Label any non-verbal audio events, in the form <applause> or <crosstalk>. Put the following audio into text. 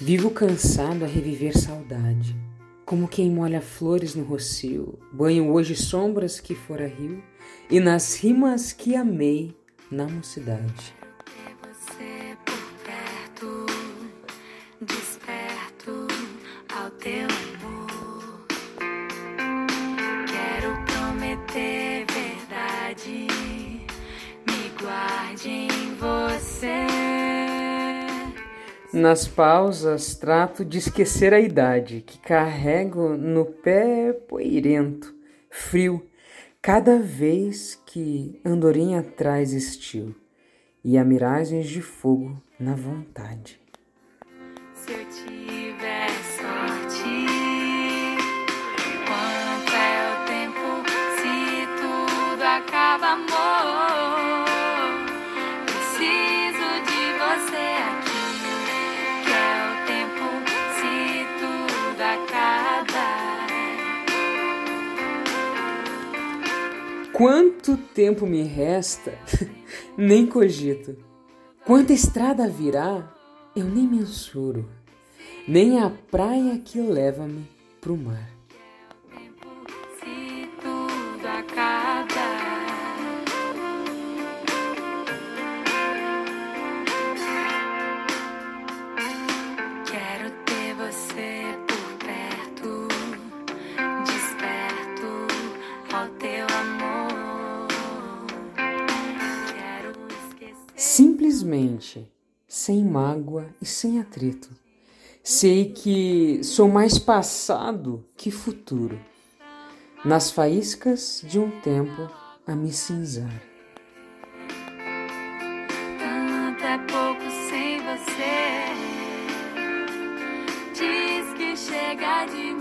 Vivo cansado a reviver saudade, como quem molha flores no rocio, banho hoje sombras que fora rio, e nas rimas que amei na mocidade. Você por perto, desperto ao teu amor. Quero prometer verdade, me guarde Nas pausas trato de esquecer a idade que carrego no pé poeirento, frio, cada vez que andorinha traz estio e a miragens de fogo na vontade. Se eu tiver sorte, quanto é o tempo se tudo acaba, amor? Quanto tempo me resta? <laughs> nem cogito. Quanta estrada virá? Eu nem mensuro. Nem a praia que leva-me pro mar. Simplesmente, sem mágoa e sem atrito. Sei que sou mais passado que futuro, nas faíscas de um tempo a me cinzar. Tanto é pouco sem você. Diz que chega de